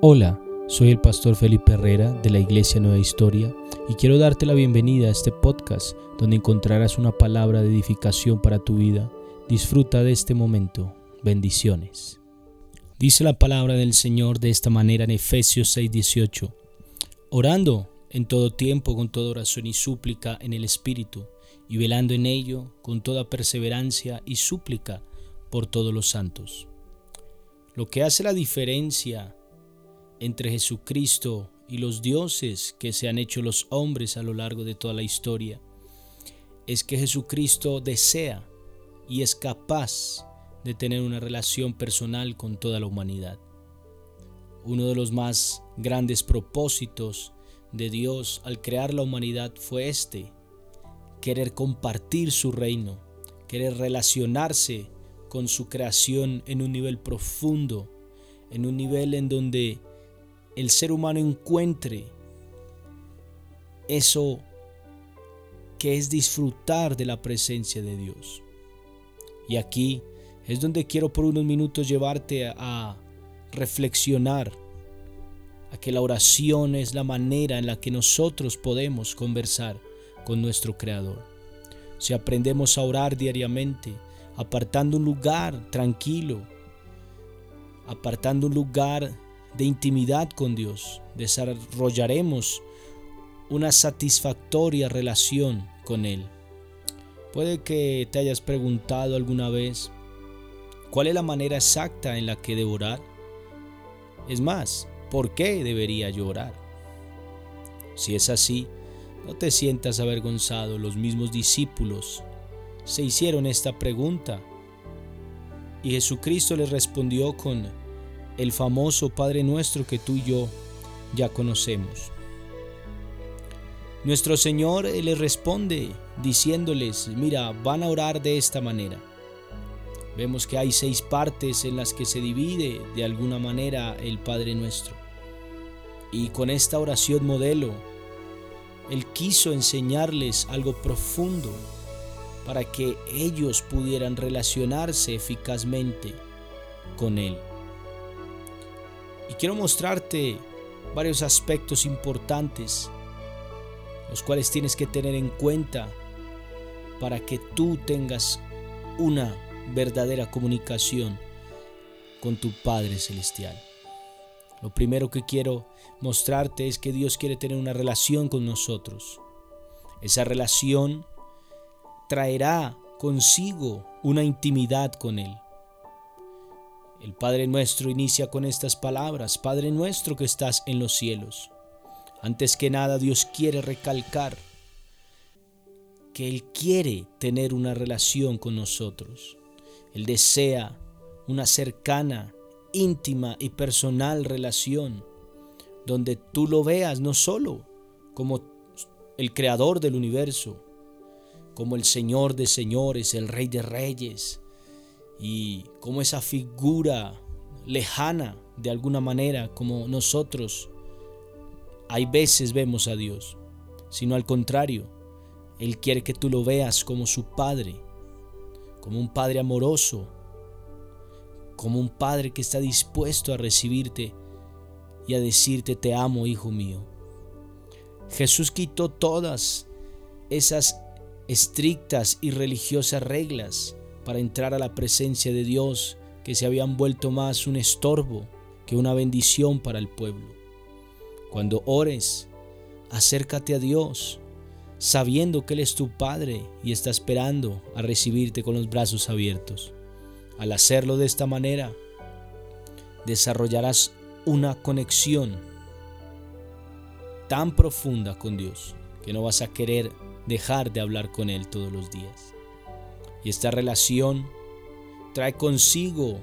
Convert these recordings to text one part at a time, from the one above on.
Hola, soy el pastor Felipe Herrera de la Iglesia Nueva Historia y quiero darte la bienvenida a este podcast donde encontrarás una palabra de edificación para tu vida. Disfruta de este momento. Bendiciones. Dice la palabra del Señor de esta manera en Efesios 6:18. Orando en todo tiempo con toda oración y súplica en el Espíritu y velando en ello con toda perseverancia y súplica por todos los santos. Lo que hace la diferencia entre Jesucristo y los dioses que se han hecho los hombres a lo largo de toda la historia es que Jesucristo desea y es capaz de tener una relación personal con toda la humanidad. Uno de los más grandes propósitos de Dios al crear la humanidad fue este, querer compartir su reino, querer relacionarse con su creación en un nivel profundo, en un nivel en donde el ser humano encuentre eso que es disfrutar de la presencia de Dios. Y aquí es donde quiero por unos minutos llevarte a, reflexionar, a que la oración es la manera en la que nosotros podemos conversar con nuestro Creador. Si aprendemos a orar diariamente, apartando un lugar tranquilo, apartando un lugar de intimidad con Dios, desarrollaremos una satisfactoria relación con Él. Puede que te hayas preguntado alguna vez cuál es la manera exacta en la que debo orar. Es más, ¿por qué debería yo orar? Si es así, no te sientas avergonzado. Los mismos discípulos se hicieron esta pregunta. Y Jesucristo les respondió con el famoso Padre nuestro que tú y yo ya conocemos. Nuestro Señor les responde diciéndoles, mira, van a orar de esta manera. Vemos que hay seis partes en las que se divide de alguna manera el Padre nuestro. Y con esta oración modelo, Él quiso enseñarles algo profundo para que ellos pudieran relacionarse eficazmente con Él. Y quiero mostrarte varios aspectos importantes, los cuales tienes que tener en cuenta para que tú tengas una verdadera comunicación con tu Padre Celestial. Lo primero que quiero mostrarte es que Dios quiere tener una relación con nosotros. Esa relación traerá consigo una intimidad con Él. El Padre nuestro inicia con estas palabras, Padre nuestro que estás en los cielos. Antes que nada Dios quiere recalcar que Él quiere tener una relación con nosotros. Él desea una cercana, íntima y personal relación, donde tú lo veas no solo como el creador del universo, como el Señor de señores, el Rey de reyes, y como esa figura lejana de alguna manera, como nosotros hay veces vemos a Dios, sino al contrario, Él quiere que tú lo veas como su Padre, como un Padre amoroso, como un Padre que está dispuesto a recibirte y a decirte te amo, hijo mío. Jesús quitó todas esas estrictas y religiosas reglas para entrar a la presencia de Dios que se habían vuelto más un estorbo que una bendición para el pueblo. Cuando ores, acércate a Dios, sabiendo que Él es tu Padre y está esperando a recibirte con los brazos abiertos. Al hacerlo de esta manera, desarrollarás una conexión tan profunda con Dios que no vas a querer dejar de hablar con Él todos los días. Y esta relación trae consigo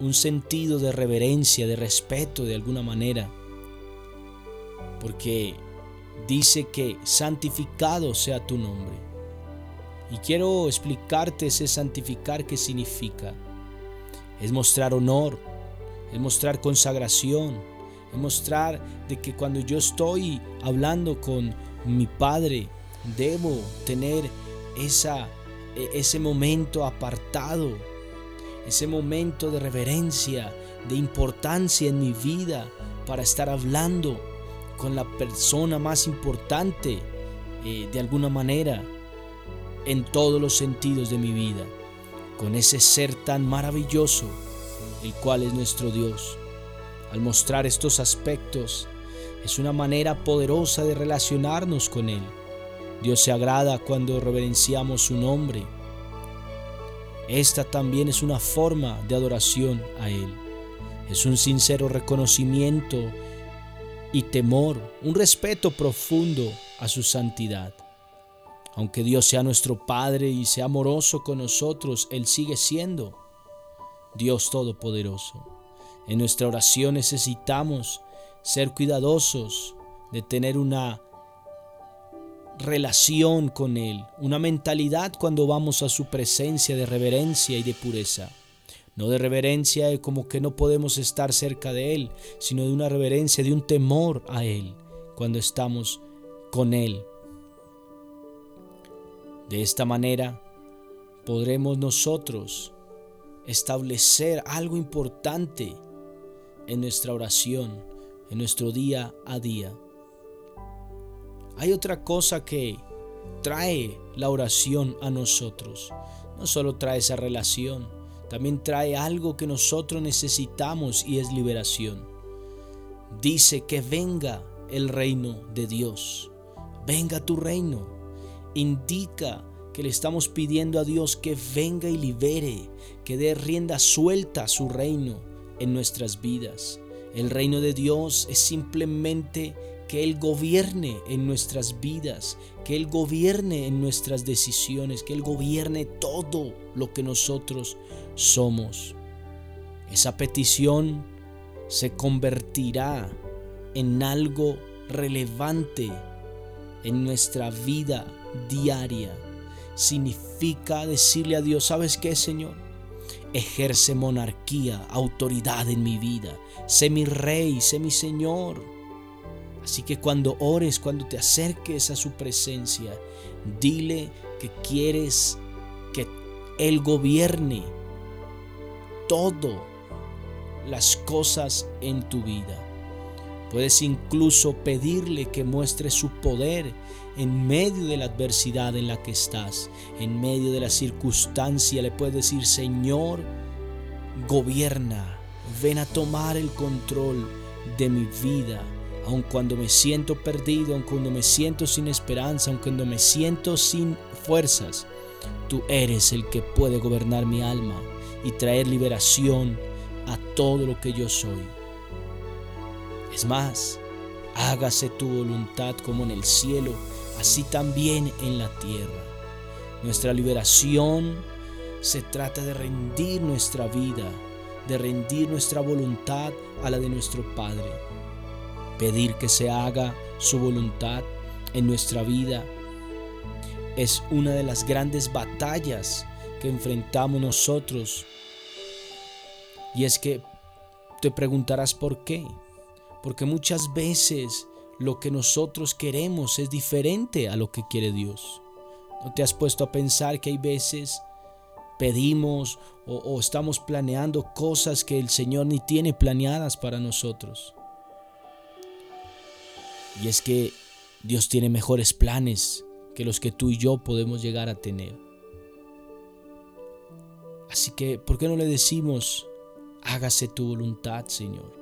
un sentido de reverencia, de respeto de alguna manera, porque dice que santificado sea tu nombre. Y quiero explicarte ese santificar qué significa. Es mostrar honor, es mostrar consagración, mostrar de que cuando yo estoy hablando con mi Padre, debo tener esa, e, ese momento apartado ese momento de reverencia, de importancia en mi vida para estar hablando con la persona más importante eh, de alguna manera en todos los sentidos de mi vida, con ese ser tan maravilloso, el cual es nuestro Dios. Al mostrar estos aspectos, es una manera poderosa de relacionarnos con Él. Dios se agrada cuando reverenciamos su nombre. Esta también es una forma de adoración a Él. Es un sincero reconocimiento y temor, un respeto profundo a su santidad. Aunque Dios sea nuestro Padre y sea amoroso con nosotros, Él sigue siendo Dios Todopoderoso. En nuestra oración necesitamos ser cuidadosos de tener una relación con Él, una mentalidad cuando vamos a su presencia de reverencia y de pureza. No de reverencia como que no podemos estar cerca de Él, sino de una reverencia, de un temor a Él cuando estamos con Él. De esta manera podremos nosotros establecer algo importante en nuestra oración, en nuestro día a día. Hay otra cosa que trae la oración a nosotros. No solo trae esa relación, también trae algo que nosotros necesitamos y es liberación. Dice que venga el reino de Dios. Venga tu reino. Indica que le estamos pidiendo a Dios que venga y libere, que dé rienda suelta a su reino en nuestras vidas. El reino de Dios es simplemente que Él gobierne en nuestras vidas, que Él gobierne en nuestras decisiones, que Él gobierne todo lo que nosotros somos. Esa petición se convertirá en algo relevante en nuestra vida diaria. Significa decirle a Dios, ¿sabes qué, Señor? Ejerce monarquía, autoridad en mi vida. Sé mi rey, sé mi Señor Así que cuando ores, cuando te acerques a su presencia, dile que quieres que Él gobierne todo las cosas en tu vida. Puedes incluso pedirle que muestre su poder en medio de la adversidad en la que estás, en medio de la circunstancia. Le puedes decir, Señor, gobierna, ven a tomar el control de mi vida aun cuando me siento perdido, aun cuando me siento sin esperanza, aun cuando me siento sin fuerzas, tú eres el que puede gobernar mi alma y traer liberación a todo lo que yo soy. Es más, hágase tu voluntad como en el cielo, así también en la tierra. Nuestra liberación se trata de rendir nuestra vida, de rendir nuestra voluntad a la de nuestro Padre pedir que se haga su voluntad en nuestra vida es una de las grandes batallas que enfrentamos nosotros. Y es que te preguntarás por qué. Porque muchas veces lo que nosotros queremos es diferente a lo que quiere Dios. ¿No te has puesto a pensar que hay veces pedimos o, o estamos planeando cosas que el Señor ni tiene planeadas para nosotros? Y es que Dios tiene mejores planes que los que tú y yo podemos llegar a tener. Así que, ¿por qué no le decimos, hágase tu voluntad, Señor?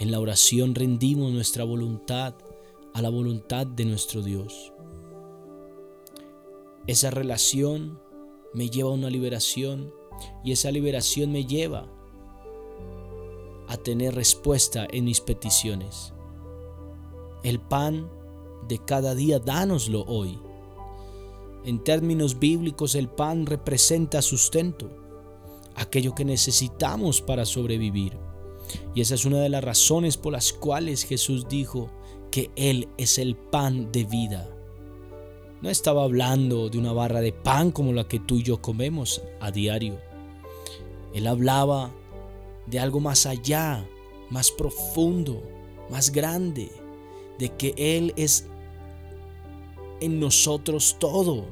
En la oración rendimos nuestra voluntad a la voluntad de nuestro Dios. Esa relación me lleva a una liberación y esa liberación me lleva a tener respuesta en mis peticiones. El pan de cada día, dánoslo hoy. En términos bíblicos, el pan representa sustento, aquello que necesitamos para sobrevivir. Y esa es una de las razones por las cuales Jesús dijo que Él es el pan de vida. No estaba hablando de una barra de pan como la que tú y yo comemos a diario. Él hablaba de algo más allá, más profundo, más grande de que Él es en nosotros todo.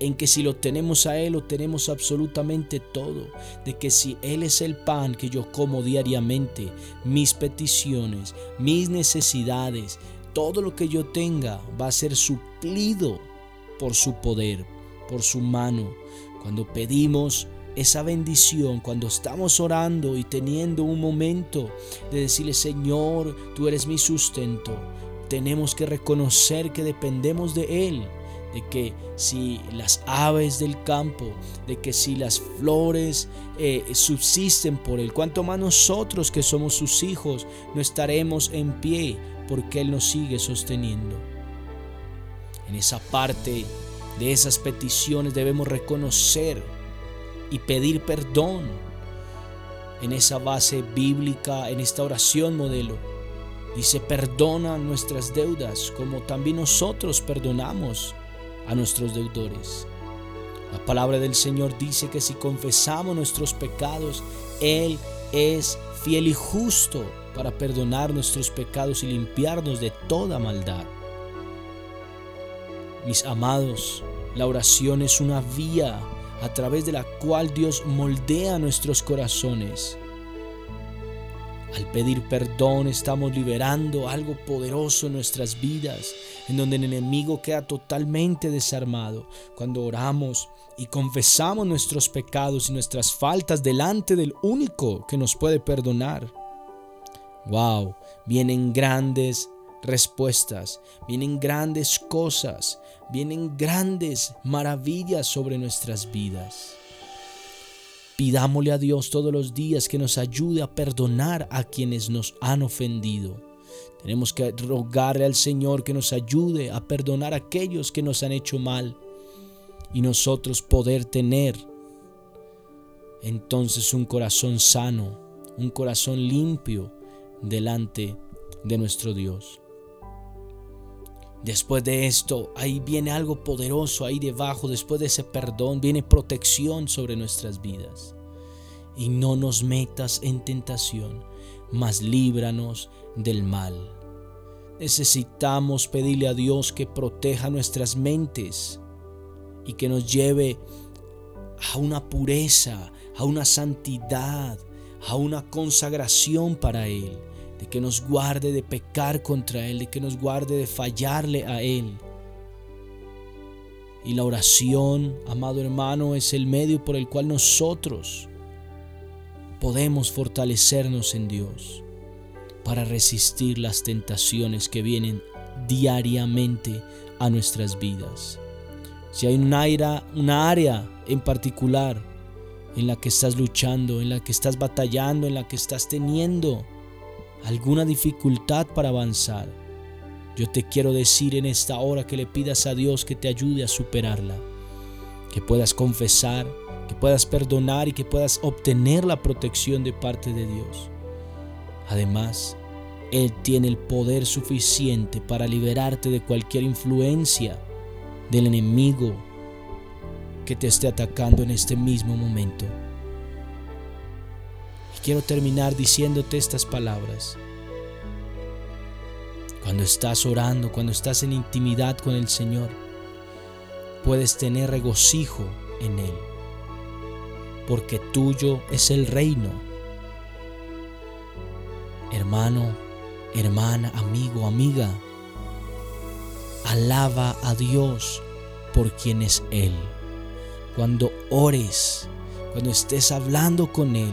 En que si lo tenemos a Él, lo tenemos absolutamente todo, de que si Él es el pan que yo como diariamente, mis peticiones, mis necesidades, todo lo que yo tenga va a ser suplido por su poder, por su mano. Cuando pedimos esa bendición, cuando estamos orando y teniendo un momento de decirle, Señor, tú eres mi sustento, tenemos que reconocer que dependemos de Él de que si las aves del campo, de que si las flores eh, subsisten por Él, cuanto más nosotros que somos sus hijos no estaremos en pie porque Él nos sigue sosteniendo. En esa parte de esas peticiones debemos reconocer y pedir perdón. En esa base bíblica, en esta oración modelo, dice, perdona nuestras deudas como también nosotros perdonamos a nuestros deudores. La palabra del Señor dice que si confesamos nuestros pecados, Él es fiel y justo para perdonar nuestros pecados y limpiarnos de toda maldad. Mis amados, la oración es una vía a través de la cual Dios moldea nuestros corazones al pedir perdón estamos liberando algo poderoso en nuestras vidas, en donde el enemigo queda totalmente desarmado. Cuando oramos y confesamos nuestros pecados y nuestras faltas delante del único que nos puede perdonar. Wow, vienen grandes respuestas, vienen grandes cosas, vienen grandes maravillas sobre nuestras vidas. Pidámosle a Dios todos los días que nos ayude a perdonar a quienes nos han ofendido. Tenemos que rogarle al Señor que nos ayude a perdonar a aquellos que nos han hecho mal y nosotros poder tener entonces un corazón sano, un corazón limpio delante de nuestro Dios. Después de esto, ahí viene algo poderoso, ahí debajo, después de ese perdón, viene protección sobre nuestras vidas. Y no nos metas en tentación, mas líbranos del mal. Necesitamos pedirle a Dios que proteja nuestras mentes y que nos lleve a una pureza, a una santidad, a una consagración para Él de que nos guarde de pecar contra Él, de que nos guarde de fallarle a Él. Y la oración, amado hermano, es el medio por el cual nosotros podemos fortalecernos en Dios para resistir las tentaciones que vienen diariamente a nuestras vidas. Si hay un área, una área en particular en la que estás luchando, en la que estás batallando, en la que estás teniendo alguna dificultad para avanzar, yo te quiero decir en esta hora que le pidas a Dios que te ayude a superarla, que puedas confesar, que puedas perdonar y que puedas obtener la protección de parte de Dios. Además, Él tiene el poder suficiente para liberarte de cualquier influencia del enemigo que te esté atacando en este mismo momento. Quiero terminar diciéndote estas palabras. Cuando estás orando, cuando estás en intimidad con el Señor, puedes tener regocijo en Él, porque tuyo es el reino. Hermano, hermana, amigo, amiga, alaba a Dios por quien es Él. Cuando ores, cuando estés hablando con Él,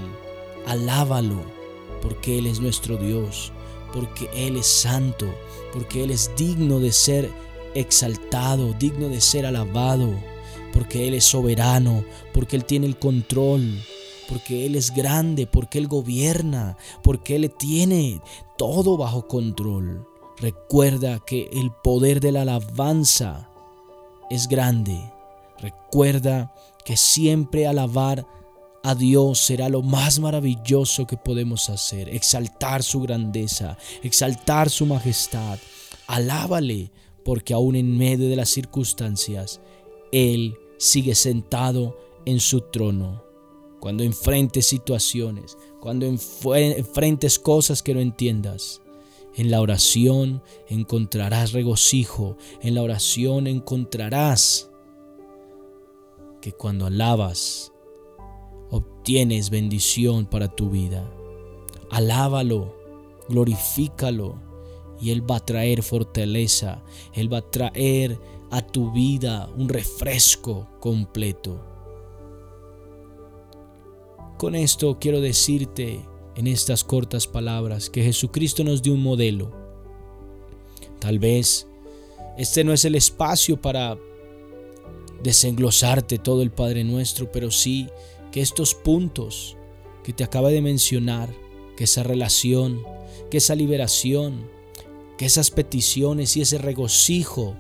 Alábalo, porque Él es nuestro Dios, porque Él es santo, porque Él es digno de ser exaltado, digno de ser alabado, porque Él es soberano, porque Él tiene el control, porque Él es grande, porque Él gobierna, porque Él tiene todo bajo control. Recuerda que el poder de la alabanza es grande. Recuerda que siempre alabar a Dios será lo más maravilloso que podemos hacer, exaltar su grandeza, exaltar su majestad. Alábale, porque aún en medio de las circunstancias, Él sigue sentado en su trono. Cuando enfrentes situaciones, cuando enfrentes cosas que no entiendas, en la oración encontrarás regocijo, en la oración encontrarás que cuando alabas, obtienes bendición para tu vida. Alábalo, glorifícalo y Él va a traer fortaleza, Él va a traer a tu vida un refresco completo. Con esto quiero decirte en estas cortas palabras que Jesucristo nos dio un modelo. Tal vez este no es el espacio para desenglosarte todo el Padre nuestro, pero sí que estos puntos que te acaba de mencionar, que esa relación, que esa liberación, que esas peticiones y ese regocijo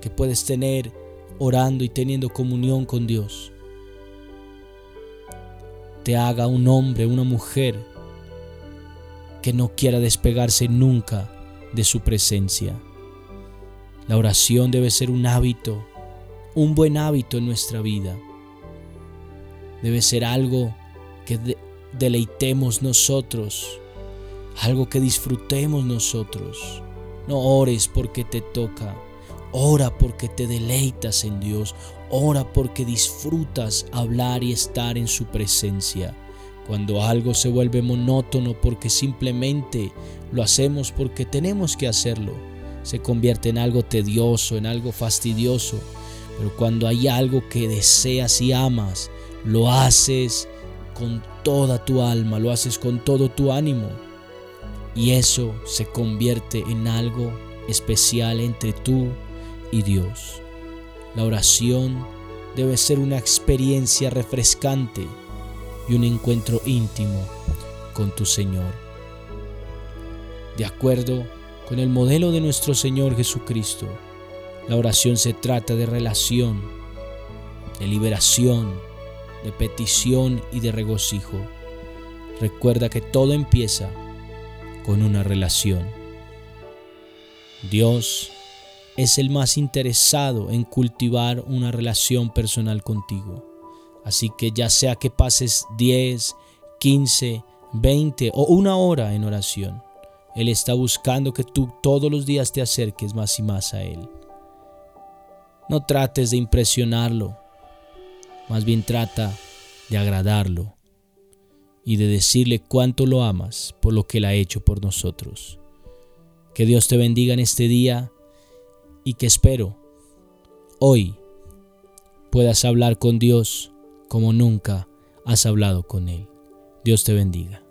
que puedes tener orando y teniendo comunión con Dios, te haga un hombre, una mujer que no quiera despegarse nunca de su presencia. La oración debe ser un hábito, un buen hábito en nuestra vida. Debe ser algo que deleitemos nosotros, algo que disfrutemos nosotros. No ores porque te toca, ora porque te deleitas en Dios, ora porque disfrutas hablar y estar en su presencia. Cuando algo se vuelve monótono porque simplemente lo hacemos porque tenemos que hacerlo, se convierte en algo tedioso, en algo fastidioso. Pero cuando hay algo que deseas y amas, lo haces con toda tu alma, lo haces con todo tu ánimo. Y eso se convierte en algo especial entre tú y Dios. La oración debe ser una experiencia refrescante y un encuentro íntimo con tu Señor. De acuerdo con el modelo de nuestro Señor Jesucristo. La oración se trata de relación, de liberación, de petición y de regocijo. Recuerda que todo empieza con una relación. Dios es el más interesado en cultivar una relación personal contigo. Así que ya sea que pases 10, 15, 20 o una hora en oración, él está buscando que tú todos los días te acerques más y más a Él. No trates de impresionarlo, más bien trata de agradarlo y de decirle cuánto lo amas por lo que Él ha hecho por nosotros. Que Dios te bendiga en este día y que espero hoy puedas hablar con Dios como nunca has hablado con Él. Dios te bendiga.